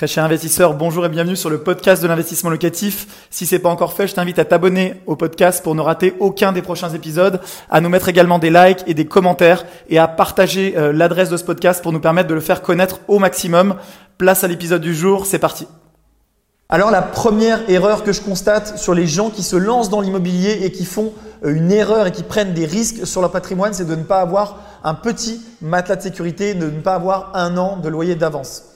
Très cher investisseur, bonjour et bienvenue sur le podcast de l'investissement locatif. Si c'est pas encore fait, je t'invite à t'abonner au podcast pour ne rater aucun des prochains épisodes, à nous mettre également des likes et des commentaires et à partager euh, l'adresse de ce podcast pour nous permettre de le faire connaître au maximum. Place à l'épisode du jour, c'est parti. Alors la première erreur que je constate sur les gens qui se lancent dans l'immobilier et qui font euh, une erreur et qui prennent des risques sur leur patrimoine, c'est de ne pas avoir un petit matelas de sécurité, de ne pas avoir un an de loyer d'avance.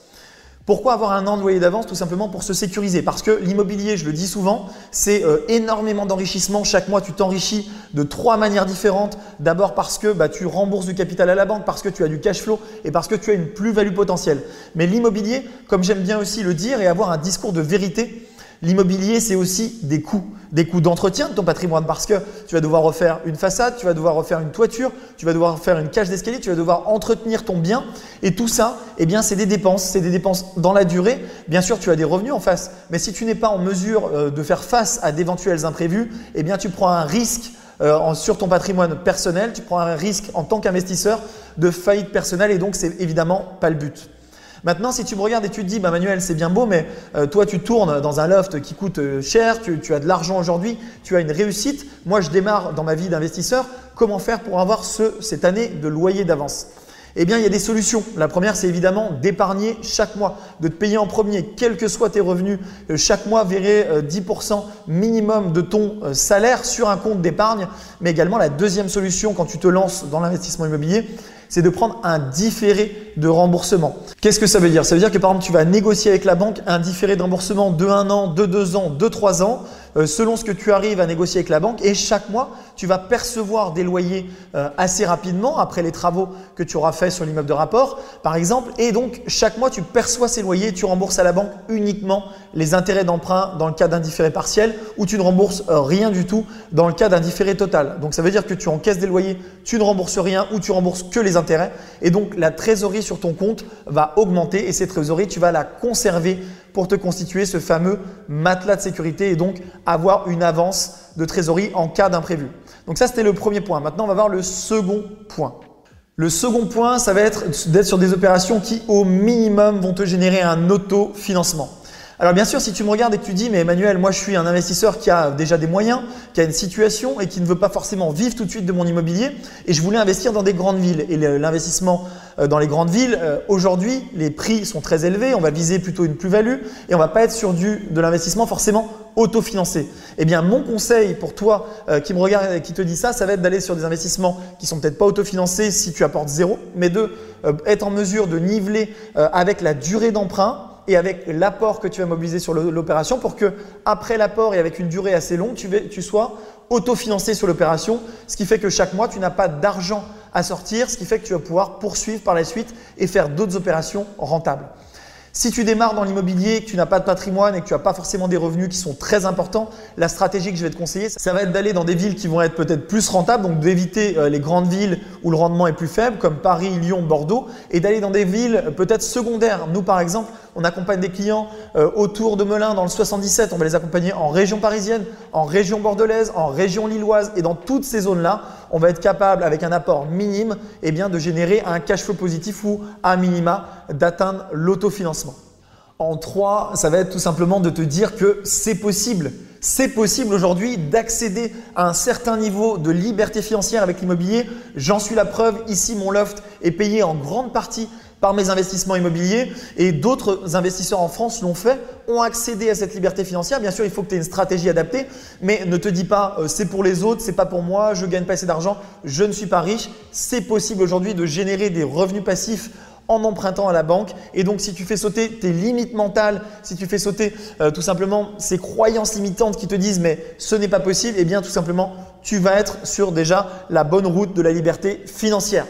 Pourquoi avoir un an de loyer d'avance Tout simplement pour se sécuriser. Parce que l'immobilier, je le dis souvent, c'est euh, énormément d'enrichissement. Chaque mois, tu t'enrichis de trois manières différentes. D'abord parce que bah, tu rembourses du capital à la banque, parce que tu as du cash flow et parce que tu as une plus-value potentielle. Mais l'immobilier, comme j'aime bien aussi le dire et avoir un discours de vérité, L'immobilier, c'est aussi des coûts, des coûts d'entretien de ton patrimoine. Parce que tu vas devoir refaire une façade, tu vas devoir refaire une toiture, tu vas devoir faire une cage d'escalier, tu vas devoir entretenir ton bien. Et tout ça, eh bien, c'est des dépenses, c'est des dépenses dans la durée. Bien sûr, tu as des revenus en face, mais si tu n'es pas en mesure euh, de faire face à d'éventuels imprévus, eh bien, tu prends un risque euh, sur ton patrimoine personnel, tu prends un risque en tant qu'investisseur de faillite personnelle. Et donc c'est évidemment pas le but. Maintenant, si tu me regardes et tu te dis, bah, Manuel, c'est bien beau, mais euh, toi, tu tournes dans un loft qui coûte euh, cher, tu, as de l'argent aujourd'hui, tu as une réussite. Moi, je démarre dans ma vie d'investisseur. Comment faire pour avoir ce, cette année de loyer d'avance? Eh bien, il y a des solutions. La première, c'est évidemment d'épargner chaque mois, de te payer en premier, quels que soient tes revenus. Euh, chaque mois, verrer 10% minimum de ton salaire sur un compte d'épargne. Mais également, la deuxième solution, quand tu te lances dans l'investissement immobilier, c'est de prendre un différé de remboursement. Qu'est-ce que ça veut dire? Ça veut dire que par exemple, tu vas négocier avec la banque un différé de remboursement de 1 an, de 2 ans, de 3 ans, selon ce que tu arrives à négocier avec la banque. Et chaque mois, tu vas percevoir des loyers euh, assez rapidement après les travaux que tu auras fait sur l'immeuble de rapport, par exemple. Et donc, chaque mois, tu perçois ces loyers, tu rembourses à la banque uniquement les intérêts d'emprunt dans le cas d'un différé partiel ou tu ne rembourses euh, rien du tout dans le cas d'un différé total. Donc, ça veut dire que tu encaisses des loyers, tu ne rembourses rien ou tu rembourses que les intérêts. Et donc, la trésorerie sur ton compte va augmenter et cette trésorerie, tu vas la conserver pour te constituer ce fameux matelas de sécurité et donc avoir une avance de trésorerie en cas d'imprévu. Donc ça, c'était le premier point. Maintenant, on va voir le second point. Le second point, ça va être d'être sur des opérations qui, au minimum, vont te générer un autofinancement. Alors bien sûr, si tu me regardes et que tu dis, mais Emmanuel, moi je suis un investisseur qui a déjà des moyens, qui a une situation et qui ne veut pas forcément vivre tout de suite de mon immobilier, et je voulais investir dans des grandes villes. Et l'investissement dans les grandes villes, euh, aujourd'hui, les prix sont très élevés, on va viser plutôt une plus-value, et on va pas être sur du, de l'investissement forcément autofinancé. Eh bien, mon conseil pour toi euh, qui me regarde et qui te dit ça, ça va être d'aller sur des investissements qui sont peut-être pas autofinancés si tu apportes zéro, mais de être en mesure de niveler avec la durée d'emprunt et avec l'apport que tu vas mobiliser sur l'opération pour que après l'apport et avec une durée assez longue, tu, tu sois autofinancé sur l'opération, ce qui fait que chaque mois, tu n'as pas d'argent à sortir, ce qui fait que tu vas pouvoir poursuivre par la suite et faire d'autres opérations rentables. Si tu démarres dans l'immobilier, que tu n'as pas de patrimoine et que tu n'as pas forcément des revenus qui sont très importants, la stratégie que je vais te conseiller, ça va être d'aller dans des villes qui vont être peut-être plus rentables, donc d'éviter euh, les grandes villes où le rendement est plus faible, comme Paris, Lyon, Bordeaux, et d'aller dans des villes peut-être secondaires. Nous, par exemple, on accompagne des clients euh, autour de Melun dans le 77, on va les accompagner en région parisienne, en région bordelaise, en région lilloise, et dans toutes ces zones-là, on va être capable, avec un apport minime, eh bien, de générer un cash flow positif ou à minima d'atteindre l'autofinancement. En trois, ça va être tout simplement de te dire que c'est possible. C'est possible aujourd'hui d'accéder à un certain niveau de liberté financière avec l'immobilier. J'en suis la preuve. Ici, mon loft est payé en grande partie par mes investissements immobiliers et d'autres investisseurs en France l'ont fait, ont accédé à cette liberté financière. Bien sûr, il faut que tu aies une stratégie adaptée, mais ne te dis pas euh, c'est pour les autres, c'est pas pour moi, je gagne pas assez d'argent, je ne suis pas riche. C'est possible aujourd'hui de générer des revenus passifs en empruntant à la banque. Et donc, si tu fais sauter tes limites mentales, si tu fais sauter euh, tout simplement ces croyances limitantes qui te disent mais ce n'est pas possible, eh bien tout simplement, tu vas être sur déjà la bonne route de la liberté financière.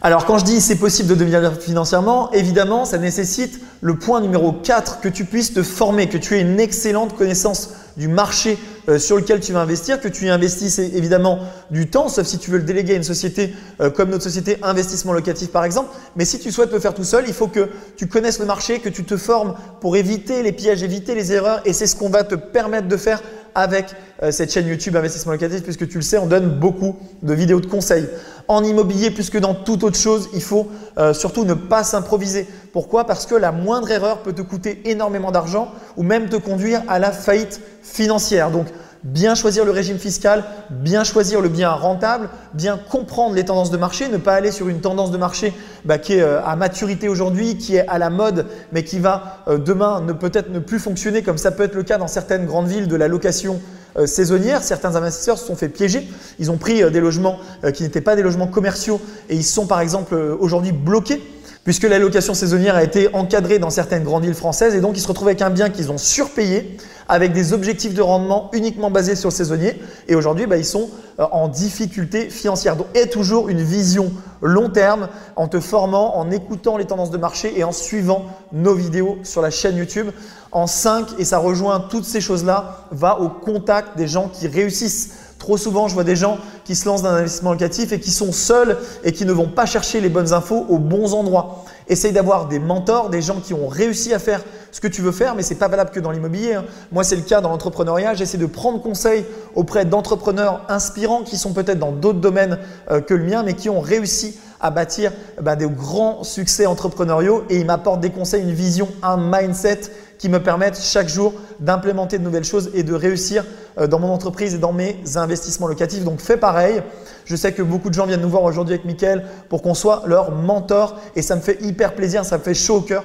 Alors quand je dis c'est possible de devenir financièrement, évidemment, ça nécessite le point numéro 4 que tu puisses te former, que tu aies une excellente connaissance du marché euh, sur lequel tu vas investir, que tu y investisses évidemment du temps, sauf si tu veux le déléguer à une société euh, comme notre société investissement locatif par exemple. Mais si tu souhaites le faire tout seul, il faut que tu connaisses le marché, que tu te formes pour éviter les pièges, éviter les erreurs et c'est ce qu'on va te permettre de faire avec euh, cette chaîne YouTube Investissement Locatif puisque tu le sais, on donne beaucoup de vidéos de conseils. En immobilier, plus que dans toute autre chose, il faut euh, surtout ne pas s'improviser. Pourquoi? Parce que la moindre erreur peut te coûter énormément d'argent ou même te conduire à la faillite financière. Donc, bien choisir le régime fiscal, bien choisir le bien rentable, bien comprendre les tendances de marché, ne pas aller sur une tendance de marché bah, qui est euh, à maturité aujourd'hui, qui est à la mode, mais qui va euh, demain ne peut-être ne plus fonctionner comme ça peut être le cas dans certaines grandes villes de la location euh, saisonnière. Certains investisseurs se sont fait piéger. Ils ont pris des logements qui n'étaient pas des logements commerciaux et ils sont par exemple aujourd'hui bloqués puisque la location saisonnière a été encadrée dans certaines grandes villes françaises et donc ils se retrouvent avec un bien qu'ils ont surpayé avec des objectifs de rendement uniquement basés sur le saisonnier et aujourd'hui bah, ils sont euh, en difficulté financière. Donc aie toujours une vision long terme en te formant, en écoutant les tendances de marché et en suivant nos vidéos sur la chaîne YouTube. En 5, et ça rejoint toutes ces choses-là, va au contact des gens qui réussissent. Trop souvent, je vois des gens qui se lancent dans un investissement locatif et qui sont seuls et qui ne vont pas chercher les bonnes infos aux bons endroits. Essaye d'avoir des mentors, des gens qui ont réussi à faire ce que tu veux faire, mais ce n'est pas valable que dans l'immobilier. Hein. Moi, c'est le cas dans l'entrepreneuriat. J'essaie de prendre conseil auprès d'entrepreneurs inspirants qui sont peut-être dans d'autres domaines euh, que le mien, mais qui ont réussi à bâtir bah, des grands succès entrepreneuriaux et ils m'apportent des conseils, une vision, un mindset qui me permettent chaque jour d'implémenter de nouvelles choses et de réussir euh, dans mon entreprise et dans mes investissements locatifs. Donc fais pareil. Je sais que beaucoup de gens viennent nous voir aujourd'hui avec Mickaël pour qu'on soit leur mentor et ça me fait hyper plaisir, ça me fait chaud au cœur.